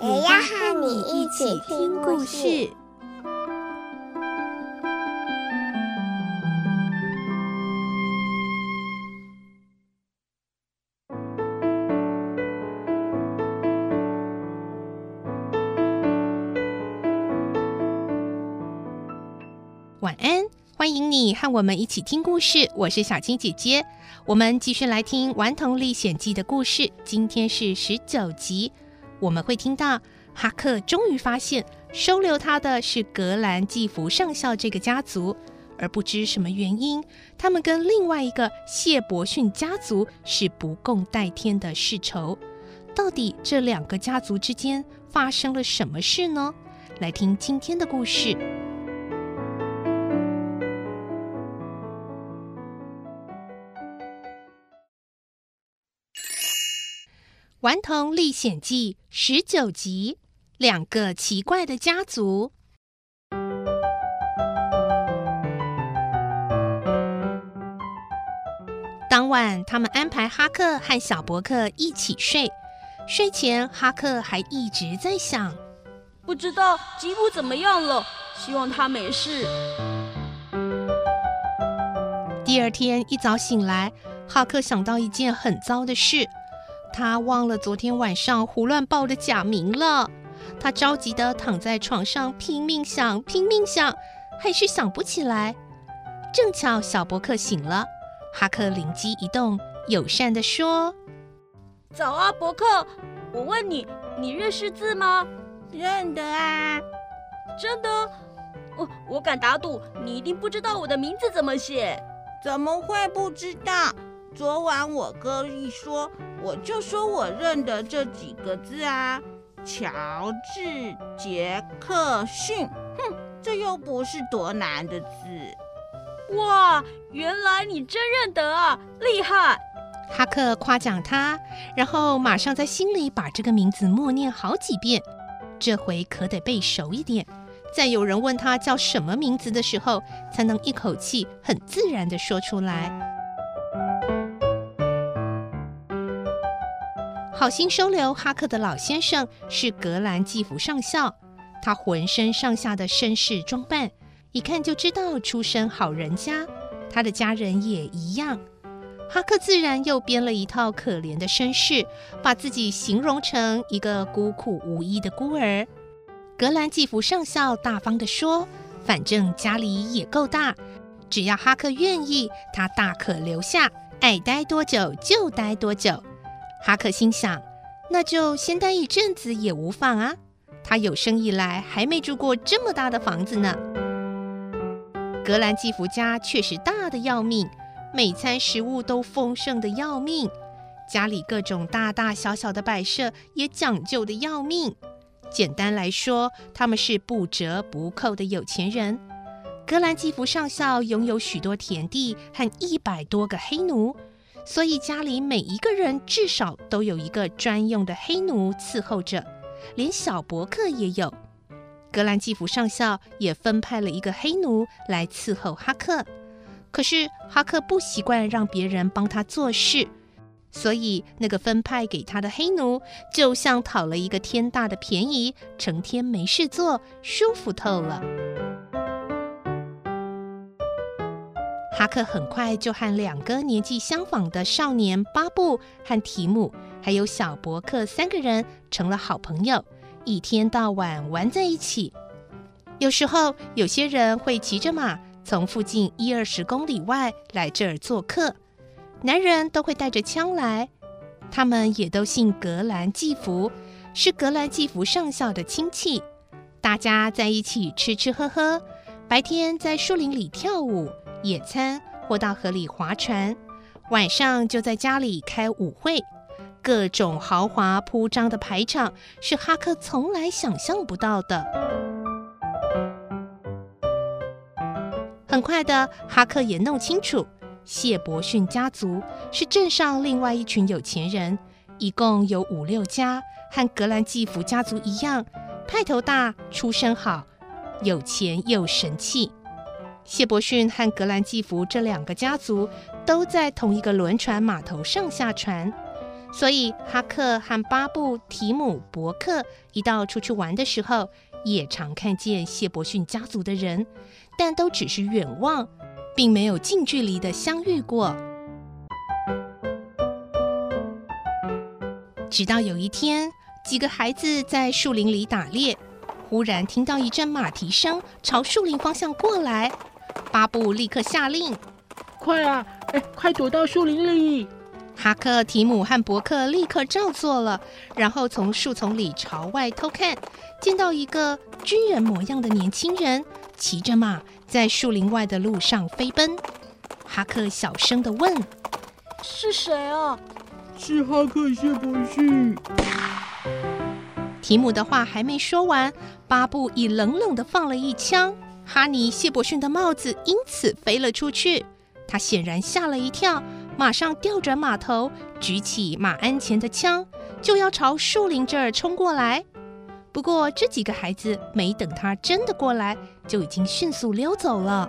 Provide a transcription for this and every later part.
也要和你一起听故事。晚安，欢迎你和我们一起听故事。我是小青姐姐，我们继续来听《顽童历险记》的故事。今天是十九集，我们会听到哈克终于发现收留他的是格兰季福上校这个家族，而不知什么原因，他们跟另外一个谢伯逊家族是不共戴天的世仇。到底这两个家族之间发生了什么事呢？来听今天的故事。《顽童历险记》十九集：两个奇怪的家族。当晚，他们安排哈克和小伯克一起睡。睡前，哈克还一直在想：不知道吉普怎么样了，希望他没事。第二天一早醒来，哈克想到一件很糟的事。他忘了昨天晚上胡乱报的假名了。他着急的躺在床上，拼命想，拼命想，还是想不起来。正巧小伯克醒了，哈克灵机一动，友善的说：“早啊，伯克。我问你，你认识字吗？”“认得啊。”“真的？我我敢打赌，你一定不知道我的名字怎么写。”“怎么会不知道？昨晚我哥一说。”我就说我认得这几个字啊，乔治·杰克逊。哼，这又不是多难的字。哇，原来你真认得啊，厉害！哈克夸奖他，然后马上在心里把这个名字默念好几遍。这回可得背熟一点，在有人问他叫什么名字的时候，才能一口气很自然地说出来。好心收留哈克的老先生是格兰季弗上校，他浑身上下的绅士装扮，一看就知道出身好人家。他的家人也一样。哈克自然又编了一套可怜的身世，把自己形容成一个孤苦无依的孤儿。格兰季弗上校大方地说：“反正家里也够大，只要哈克愿意，他大可留下，爱待多久就待多久。”哈克心想，那就先待一阵子也无妨啊。他有生以来还没住过这么大的房子呢。格兰基弗家确实大的要命，每餐食物都丰盛的要命，家里各种大大小小的摆设也讲究的要命。简单来说，他们是不折不扣的有钱人。格兰基弗上校拥有许多田地和一百多个黑奴。所以家里每一个人至少都有一个专用的黑奴伺候着，连小伯克也有。格兰基弗上校也分派了一个黑奴来伺候哈克。可是哈克不习惯让别人帮他做事，所以那个分派给他的黑奴就像讨了一个天大的便宜，成天没事做，舒服透了。哈克很快就和两个年纪相仿的少年巴布和提姆，还有小伯克三个人成了好朋友，一天到晚玩在一起。有时候，有些人会骑着马从附近一二十公里外来这儿做客，男人都会带着枪来。他们也都姓格兰季福，是格兰季福上校的亲戚。大家在一起吃吃喝喝，白天在树林里跳舞。野餐或到河里划船，晚上就在家里开舞会。各种豪华铺张的排场是哈克从来想象不到的。很快的，哈克也弄清楚，谢伯逊家族是镇上另外一群有钱人，一共有五六家，和格兰季福家族一样，派头大，出身好，有钱又神气。谢伯逊和格兰季福这两个家族都在同一个轮船码头上下船，所以哈克和巴布、提姆、伯克一到出去玩的时候，也常看见谢伯逊家族的人。但都只是远望，并没有近距离的相遇过。直到有一天，几个孩子在树林里打猎，忽然听到一阵马蹄声朝树林方向过来。巴布立刻下令：“快啊，哎，快躲到树林里！”哈克、提姆和伯克立刻照做了，然后从树丛里朝外偷看，见到一个军人模样的年轻人。骑着马在树林外的路上飞奔，哈克小声的问：“是谁啊？”“是哈克是不是。”提姆的话还没说完，巴布已冷冷的放了一枪，哈尼谢伯逊的帽子因此飞了出去。他显然吓了一跳，马上调转马头，举起马鞍前的枪，就要朝树林这儿冲过来。不过，这几个孩子没等他真的过来，就已经迅速溜走了。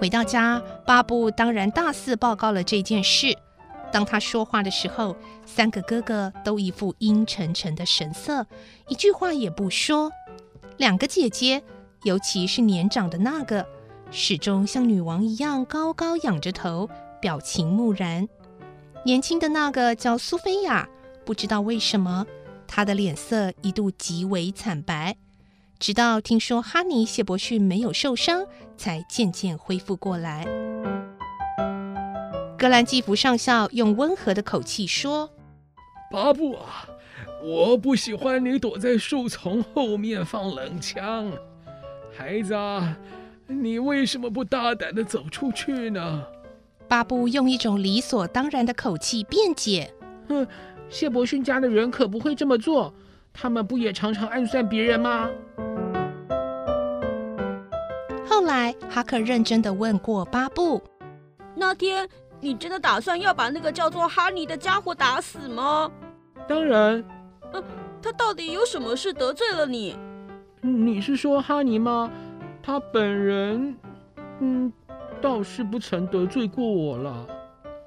回到家，巴布当然大肆报告了这件事。当他说话的时候，三个哥哥都一副阴沉沉的神色，一句话也不说。两个姐姐，尤其是年长的那个，始终像女王一样高高仰着头，表情木然。年轻的那个叫苏菲亚。不知道为什么，她的脸色一度极为惨白，直到听说哈尼谢伯逊没有受伤，才渐渐恢复过来。格兰季弗上校用温和的口气说：“巴布啊，我不喜欢你躲在树丛后面放冷枪，孩子啊，你为什么不大胆的走出去呢？”巴布用一种理所当然的口气辩解：“哼。”谢伯逊家的人可不会这么做，他们不也常常暗算别人吗？后来，哈克认真的问过巴布：“那天你真的打算要把那个叫做哈尼的家伙打死吗？”“当然。”“呃，他到底有什么事得罪了你？”“你是说哈尼吗？他本人，嗯，倒是不曾得罪过我了。”“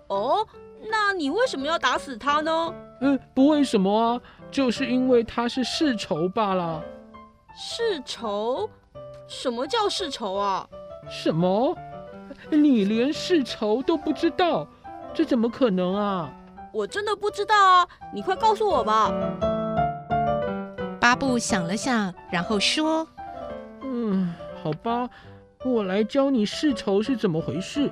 哦。”那你为什么要打死他呢？嗯，不为什么啊，就是因为他是世仇罢了。世仇？什么叫世仇啊？什么？你连世仇都不知道？这怎么可能啊？我真的不知道啊！你快告诉我吧。巴布想了想，然后说：“嗯，好吧，我来教你世仇是怎么回事。”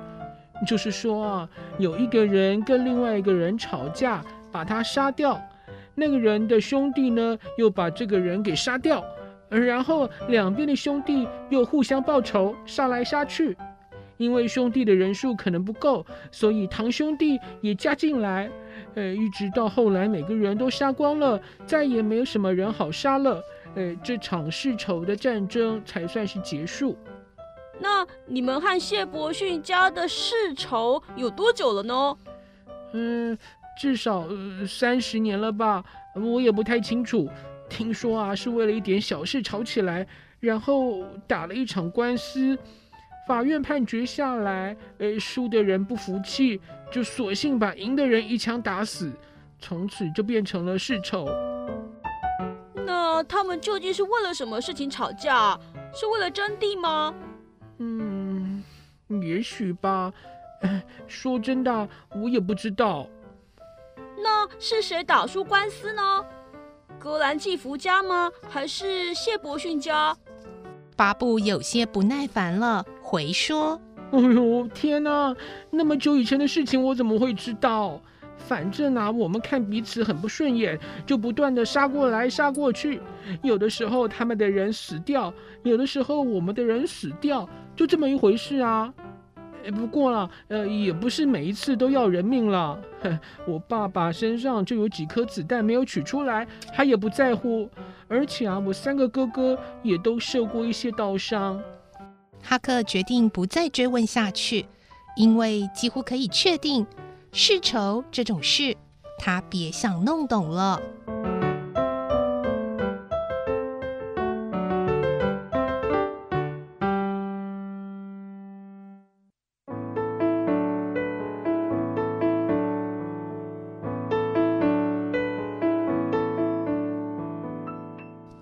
就是说啊，有一个人跟另外一个人吵架，把他杀掉，那个人的兄弟呢，又把这个人给杀掉，然后两边的兄弟又互相报仇，杀来杀去。因为兄弟的人数可能不够，所以堂兄弟也加进来，呃，一直到后来每个人都杀光了，再也没有什么人好杀了，呃，这场世仇的战争才算是结束。那你们和谢伯逊家的世仇有多久了呢？嗯，至少呃三十年了吧，我也不太清楚。听说啊，是为了一点小事吵起来，然后打了一场官司，法院判决下来，呃，输的人不服气，就索性把赢的人一枪打死，从此就变成了世仇。那他们究竟是为了什么事情吵架？是为了争地吗？嗯，也许吧。说真的，我也不知道。那是谁打输官司呢？格兰季福家吗？还是谢伯逊家？巴布有些不耐烦了，回说：“哎呦，天哪！那么久以前的事情，我怎么会知道？反正啊，我们看彼此很不顺眼，就不断的杀过来杀过去。有的时候他们的人死掉，有的时候我们的人死掉。”就这么一回事啊！不过啦，呃，也不是每一次都要人命了。我爸爸身上就有几颗子弹没有取出来，他也不在乎。而且啊，我三个哥哥也都受过一些刀伤。哈克决定不再追问下去，因为几乎可以确定，世仇这种事，他别想弄懂了。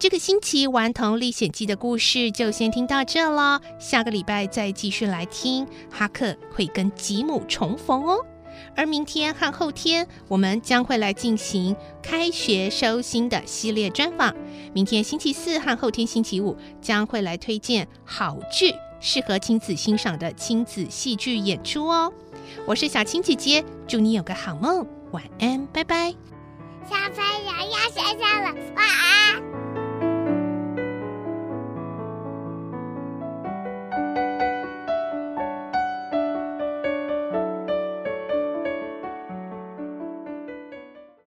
这个星期《顽童历险记》的故事就先听到这了，下个礼拜再继续来听。哈克会跟吉姆重逢哦，而明天和后天我们将会来进行开学收心的系列专访。明天星期四和后天星期五将会来推荐好剧，适合亲子欣赏的亲子戏剧演出哦。我是小青姐姐，祝你有个好梦，晚安，拜拜。小朋友要睡觉了，晚安。